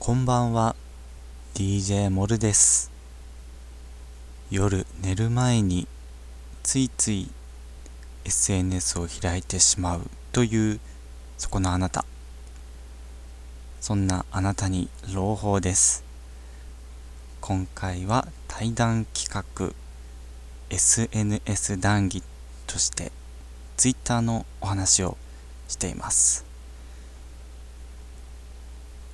こんばんは。DJ モルです。夜寝る前についつい SNS を開いてしまうというそこのあなた。そんなあなたに朗報です。今回は対談企画 SNS 談義として Twitter のお話をしています。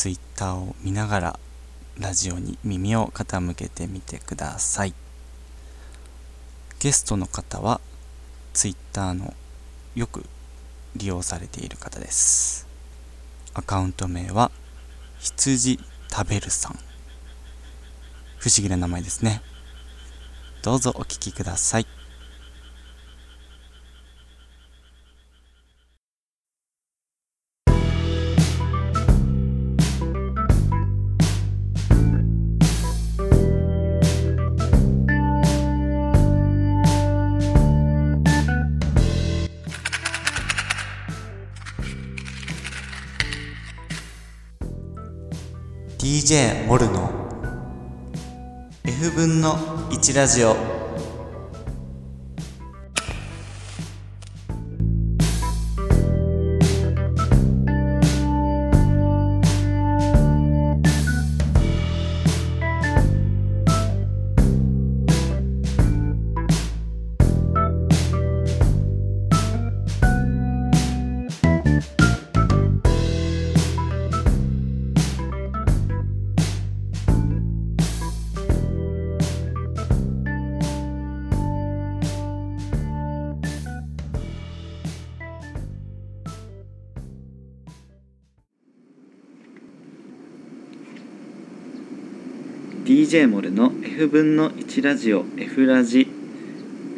ツイッターを見ながらラジオに耳を傾けてみてください。ゲストの方はツイッターのよく利用されている方です。アカウント名は羊食べるさん。不思議な名前ですね。どうぞお聞きください。DJ モルの F 分の1ラジオ「DJ モルの F 分の1ラジオ F ラジ」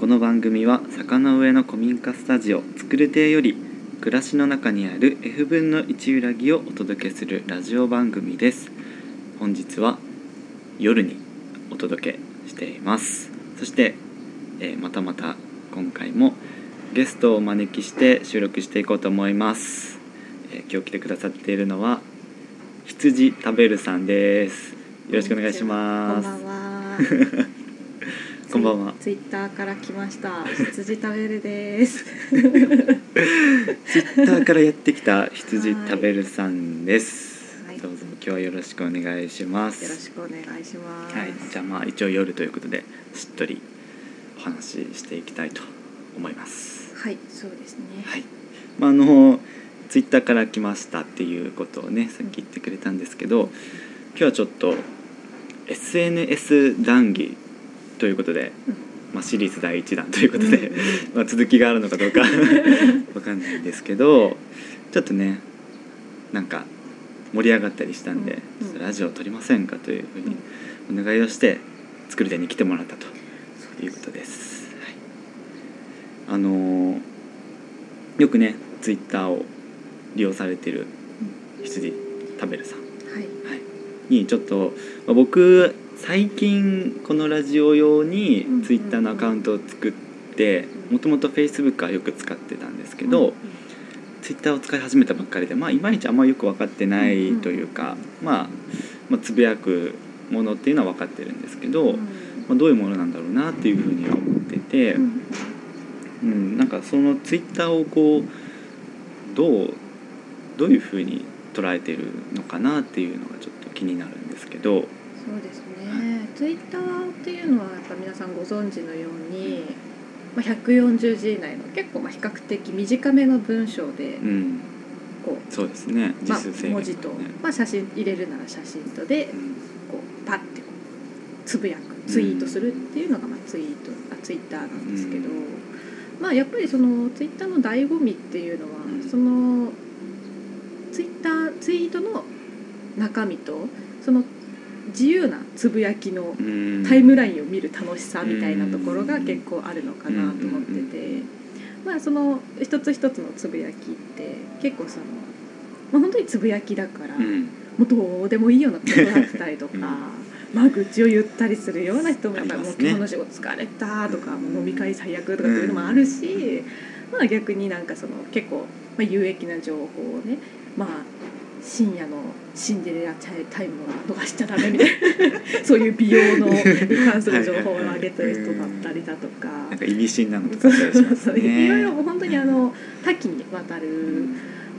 この番組は坂の上の古民家スタジオ作る亭より暮らしの中にある F 分の1裏木をお届けするラジオ番組です。本日は夜にお届けしています。そして、えーまたまた今回もゲストをお招きして収録していこうと思います、えー今日来てくださっているのは羊食べるさんです。よろしくお願いしますこんばんは。こんばんはツイッターから来ました。羊食べるです。ツイッターからやってきた羊食べるさんです、はいどうぞ今日はよろしくお願いしますよろしくお願いします。はい、じゃあまあ一応夜ということでしっとりお話ししていきたいと思いますはい、そうですね。はい、まあ、あのツイッターから来ましたっていうことをねさっき言ってくれたんですけど今日はちょっと SNS 談義ということで、うん。まあ、シリーズ第1弾ということで、まあ、続きがあるのかどうか わかんないんですけどちょっとねなんか盛り上がったりしたんで、うん。ちょっとラジオを撮りませんかというふうにお願いをして作る手に来てもらったということです。はい、あのーよくねツイッターを利用されてる羊食べるさん、はい。はい、にちょっと、まあ僕最近このラジオ用にうんツイッターのアカウントを作ってもともとフェイスブックはよく使ってたんですけど、ツイッターを使い始めたばっかりでまあいまいちあんまよく分かってないというか、まあ、まあつぶやくものっていうのは分かってるんですけど、うんまあ、どういうものなんだろうなっていうふうには思ってて。うん。うん、なんかそのツイッターをこうどうどういうふうに捉えてるのかなっていうのがちょっと気になるんですけど、そうですね。ツイッターっていうのはやっぱ皆さんご存知のように、まあ140字以内の結構まあ比較的短めの文章でうん、こそうですね。う、まあ文字と、まあ写真入れるなら写真とでうん。こうパッてこうつぶやくツイートするっていうのがまあツイートあツイッターなんですけど、うん。まあやっぱりそのツイッターの醍醐味っていうのは、うん。そのツイートの中身とその自由なつぶやきのうん。タイムラインを見る楽しさみたいなところが結構あるのかなと思ってて、まあその一つ一つのつぶやきって結構その、まあ、本当につぶやきだから。うん。もうどうでもいいようなことだったりとか、うん。まあ愚痴を言ったりするような人もやっぱりもう今日の仕事疲れたとか、もう飲み会最悪とかっていうのもあるし、まあ逆になんかその結構、まあ、有益な情報をねまあ深夜のシンデレラタイムを逃しちゃダメみたいな。そういう美容のに関する情報を上げてる人だったりだとか。なんか意味深なのとかあったりしますそういろいねろもう本当にあの多岐にわたる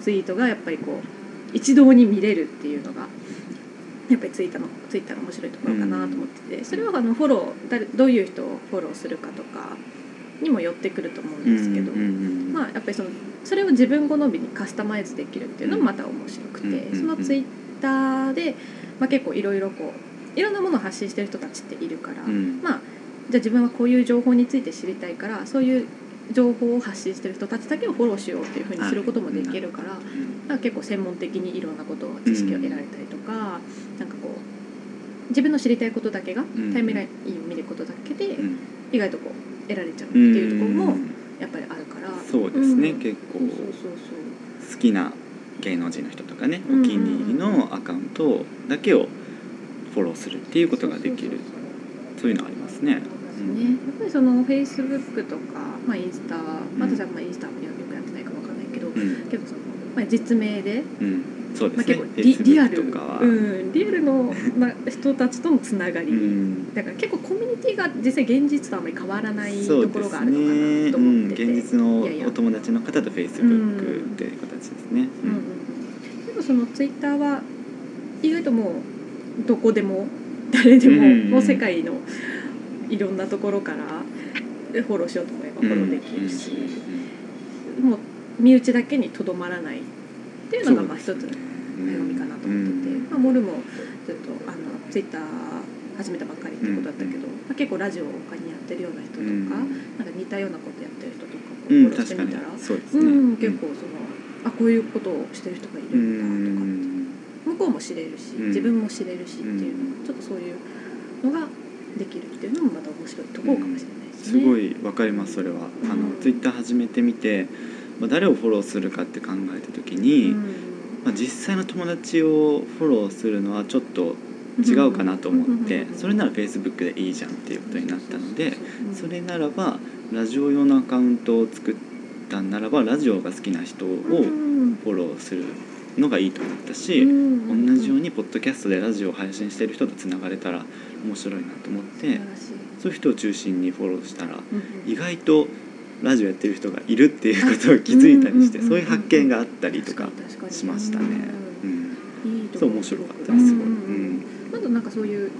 ツイートがやっぱりこう一堂に見れるっていうのがやっぱりツイッターのツイッターの面白いところかなと思ってて。それはあのフォロー誰どういう人をフォローするかとかにも寄ってくると思うんですけど、まあやっぱりそのそれを自分好みにカスタマイズできるっていうのもまた面白くて、うんそのツイッターで、まあ、結構いろいろこういろんなものを発信してる人たちっているから、うん。まあじゃあ自分はこういう情報について知りたいからそういう情報を発信してる人たちだけをフォローしようっていうふうにすることもできるから、なんか結構専門的にいろんなことを知識を得られたりとか、なんかこう自分の知りたいことだけが、ん。タイムラインを見ることだけでうん。意外とこう得られちゃうっていうところもうんやっぱりあるから、そうですね、うん。結構好きな芸能人の人とかねうん。お気に入りのアカウントだけをフォローするっていうことができる。そういうのありますね。そうですね、やっぱりそのフェイスブックとか、まあ、インスタ、まあ、私はまあインスタもよくやってないかわかんないけど、うん。結構その、まあ、実名で、うん、そうでまあ、すね結構。リリアル、とかは、うん、リアルの、まあ、人たちとのつながり、うん。だから結構コミュニティが実際現実とあまり変わらないところがあるのかね。なとうん、思ってて、現実のいやいや。お友達の方と Facebook っていう形ですね。うん。うんうん、でもそのツイッターは意外ともうどこでも誰でも、うんもう世界のいろんなところからフォローしようと思えばフォローできるし、もう身内だけにとどまらないっていうのがまあ一つの強強みかなと思ってて、まあ、モルもずっとあのツイッター始めたばっかりってことだったけど、まあ、結構ラジオ他にやってるような人とか、うん。なんか似たようなことやってる人とかフォローしてみたら、そうですね。うん、結構そのあこういうことをしてる人がいるうんだとかん。向こうも知れるし、うん。自分も知れるしっていうのもちょっとそういうのができるっていうのもまた面白いところかもしれないですね。すごいわかりますそれは。あのうん。ツイッター始めてみて、まあ、誰をフォローするかって考えた時うに、ん。まあ、実際の友達をフォローするのはちょっと違うかなと思って、それなら Facebook でいいじゃんっていうことになったので、それならばラジオ用のアカウントを作ったんならばラジオが好きな人をフォローするのがいいと思ったし、同じようにポッドキャストでラジオを配信してる人とつながれたら面白いなと思ってそういう人を中心にフォローしたら意外とラジオやってる人がいるっていうことを気づいたりしてうんそういう発見があったりとかしましたね。うん。そう面白かったです。うんあとなんかそういう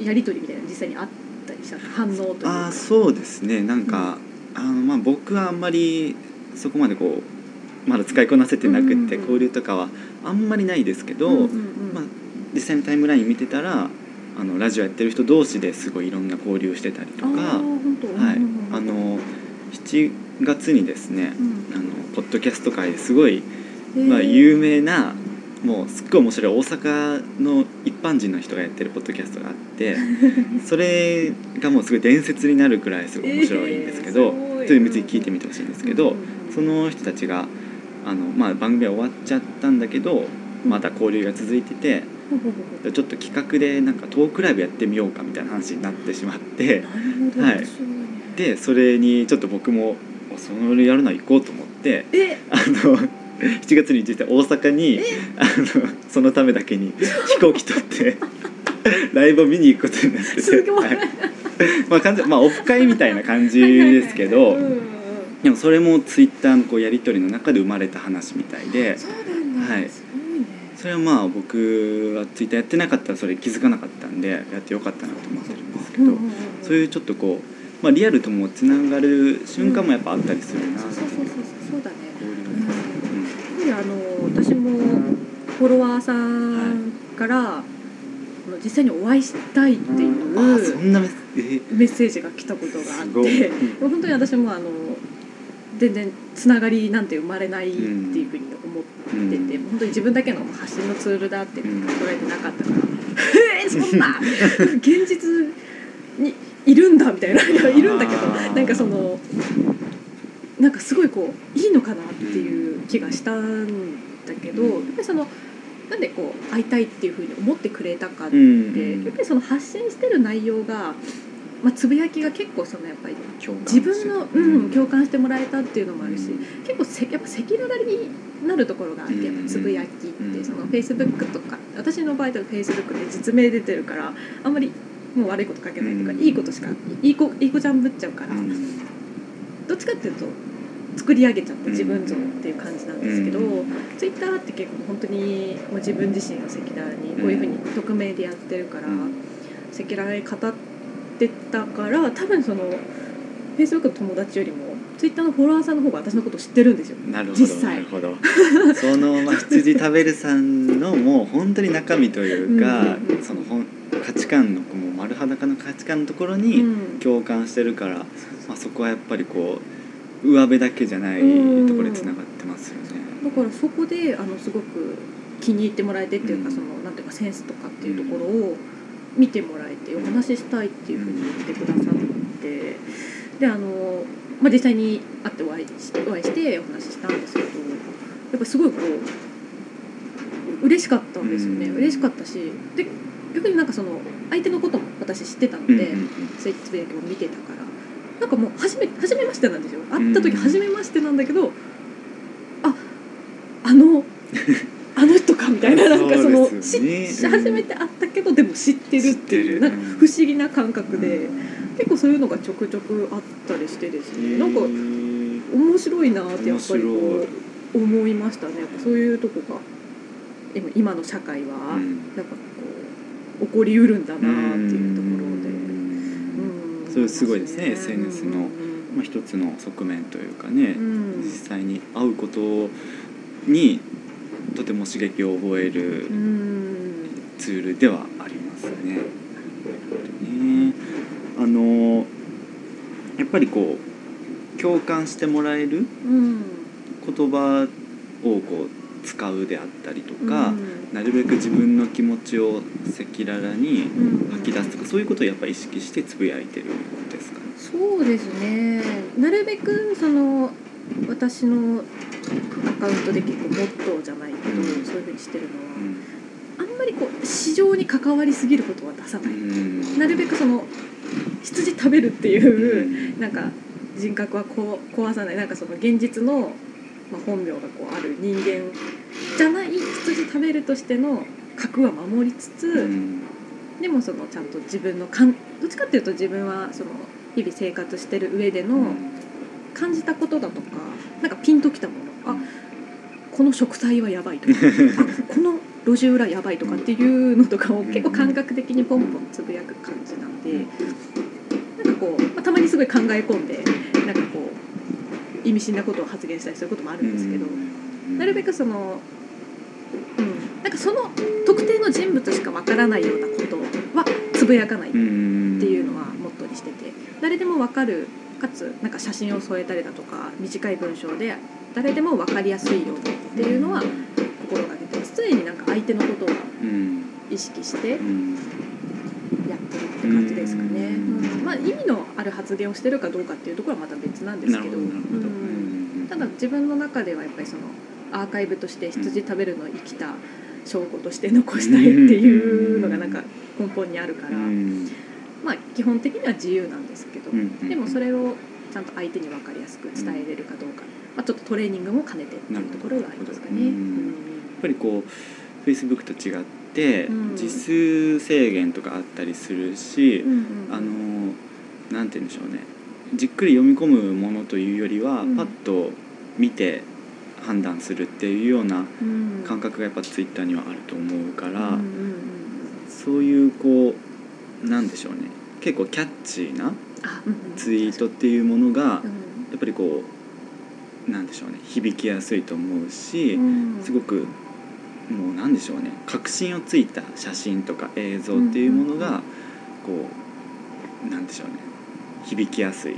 やり取りみたいなの実際にあったりした反応というあかーそうですね。なんか、あのまあ僕はあんまりそこまでこうまだ使いこなせてなくって、交流とかはあんまりないですけど、まあ、実際にタイムライン見てたらあのラジオやってる人同士ですごいいろんな交流してたりとかはい。あの7月にですねうん。あのポッドキャスト界ですごい、まあ、有名なもうすっごい面白い大阪の一般人の人がやってるポッドキャストがあって それがもうすごい伝説になるくらいすごい面白いんですけど、えーすごい。ちょっと別に聞いてみてほしいんですけど、うんその人たちがあの、まあ、番組は終わっちゃったんだけどまだ交流が続いてて ちょっと企画でなんかトークライブやってみようかみたいな話になってしまってはいでそれにちょっと僕もそれやるのは行こうと思ってえ？あの 7月に実際大阪にあのそのためだけに飛行機取って ライブを見に行くことになってて、まあ完全まあオフ会みたいな感じですけどでもそれもツイッターのこうやり取りの中で生まれた話みたいではい。それはまあ僕はツイッターやってなかったらそれ気づかなかったんでやってよかったなと思ってるんですけど、そういうちょっとこう、まあ、リアルともつながる瞬間もやっぱあったりするな。そうそうそうそうそうだね。うん。やっぱりあの私もフォロワーさんから、あの実際にお会いしたいっていうそんなメッセージが来たことがあって本当に私もあの全然つながりなんて生まれないっていうふうに思ってて、本当に自分だけの発信のツールだってうん捉えてなかったから「えー、そんな。現実にいるんだ」みたいないやいるんだけどなんかそのなんかすごいこういいのかなっていう気がしたんだけど、うん。やっぱりそのなんでこう会いたいっていうふうに思ってくれたかって、うんやっぱりその発信してる内容がまあ、つぶやきが結構そのやっぱり自分の、うん、共感してもらえたっていうのもあるし、うん。結構せやっぱ赤裸々になるところがあってやっぱつぶやきって、うん。そのフェイスブックとか私の場合だとフェイスブックで実名出てるからあんまりもう悪いこと書けないとか、うん。いいことしかいい子いい子ちゃんぶっちゃうから、うん。どっちかっていうと作り上げちゃった自分像っていう感じなんですけど、うツイッターって結構本当にもう自分自身を赤裸々にこういうふうに匿名でやってるから、うん。赤裸々に語ってたから多分そのフェイスブックの友達よりもツイッターのフォロワーさんの方が私のこと知ってるんですよ。なるほど実際。なるほど。その、まあ、羊食べるさんのもう本当に中身というか、うん。うん。うんその本価値観のもう丸裸の価値観のところにうん。共感してるから、まあ、そこはやっぱりこう上辺だけじゃないところでつながってますよね。だからそこであのすごく気に入ってもらえてっていうか、うん。そのなんていうかセンスとかっていうところを見てもらえてお話ししたいっていうふうに言ってくださってであの、まあ、実際に会ってお会いしてお会いしてお話ししたんですけどやっぱすごいこう嬉しかったんですよね、うん。嬉しかったしで逆になんかその相手のことも私知ってたので、うんうんうん。ツイつぶやきも見てたからなんかもう初め初めましてなんですよ。会った時初めましてなんだけど、ああの あの人かみたいななんかそのそね。し初めて会ったけどでも知ってるっていうなんか不思議な感覚で結構そういうのがちょくちょくあったりしてですね。なんか面白いなってやっぱりこ面う思いましたね。そういうとこが今今の社会はうん。なんかこう起こりうるんだなっていうところで。うん。うん。それすごいですね SNS のうん。まあ、一つの側面というかね、うん。実際に会うことにとても刺激を覚えるうん。ツールではありますね。ね。あのやっぱりこう共感してもらえるうん。言葉をこう使うであったりとか、うん。なるべく自分の気持ちを赤裸々にうん。吐き出すとかそういうことをやっぱり意識してつぶやいてるんですかね？そうですね。なるべくその私のアカウントで結構モットーじゃないけど、うん。そういうふうにしてるのうん。はあんまりこう市場に関わりすぎることは出さない、うん。なるべくその羊食べるっていうう、ん。なんか人格はこう壊さない。なんかその現実の、まあ、本名がこうある人間じゃない羊食べるとしての格は守りつつ、うん。でもそのちゃんと自分のかんどっちかっていうと自分はその日々生活してる上での感じたことだとかなんかピンときたもの。あこの食材はやばいとか あこの路地裏やばいとかっていうのとかを結構感覚的にポンポンつぶやく感じなんでなんかこう、まあ、たまにすごい考え込んでなんかこう意味深なことを発言したりすることもあるんですけど、なるべくその、うん、なんかその特定の人物しかわからないようなことはつぶやかないっていうのはモットーにしてて。誰でもわかるかつなんか写真を添えたりだとか短い文章で誰でも分かりやすいようにっていうのは心がけてます。常になんか相手のことをうん。意識してやってうんるって感じですかね、うん。うんまあ、意味のある発言をしてるかどうかっていうところはまた別なんですけど。ど、うん。ただ自分の中ではやっぱりそのアーカイブとして羊食べるのを生きた証拠として残したいっていうのがなんか根本にあるから、うん。まあ基本的には自由なんですけど、うんでもそれをちゃんと相手に分かりやすく伝えれるかどうか、まあ、ちょっとトレーニングも兼ねてっていうところがありますかね。やっぱりこう Facebook と違ってうん。字数制限とかあったりするし、あのなんて言うんでしょうね。じっくり読み込むものというよりは、うん。パッと見て判断するっていうようなうん。感覚がやっぱ Twitter にはあると思うから、うんうんそういうこうなんでしょうね。結構キャッチーなツイートっていうものがやうん。っぱりこうなんでしょうね。響きやすいと思うし、うん。すごくもうなんでしょうね。確信をついた写真とか映像っていうものがこうなんでしょうね。響きやすい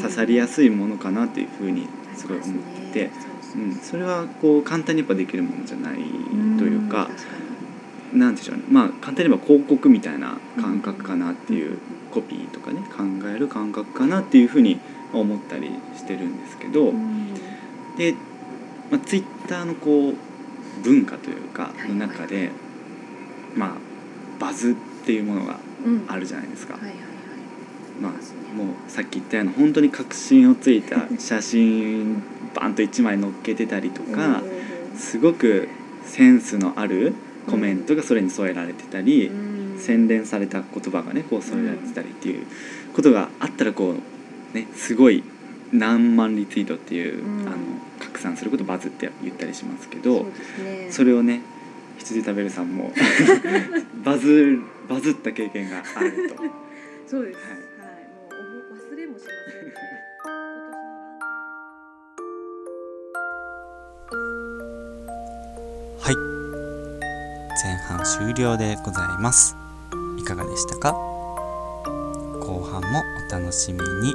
刺さりやすいものかなっていうふうにすごい思ってて、うん、それはこう簡単にやっぱできるものじゃないというか確かなんでしょうねまあ簡単に言えば広告みたいな感覚かなっていううんコピーとかね考える感覚かなっていうふうに思ったりしてるんですけど、で、まあ、ツイッターのこう文化というかはいの中で、まあバズっていうものがうん。あるじゃないですか。はいはいはいまあもうさっき言ったような本当に確信をついた写真バンと1枚載っけてたりとかすごくセンスのあるコメントがそれに添えられてたり、うん。洗練された言葉がねこう添えられてたりっていうことがあったらこうねすごい何万リツイートっていう、うん。あの拡散することバズって言ったりしますけそどそれをね羊食べるさんも バズバズった経験があると。そうです。はい終了でございます。いかがでしたか？後半もお楽しみに。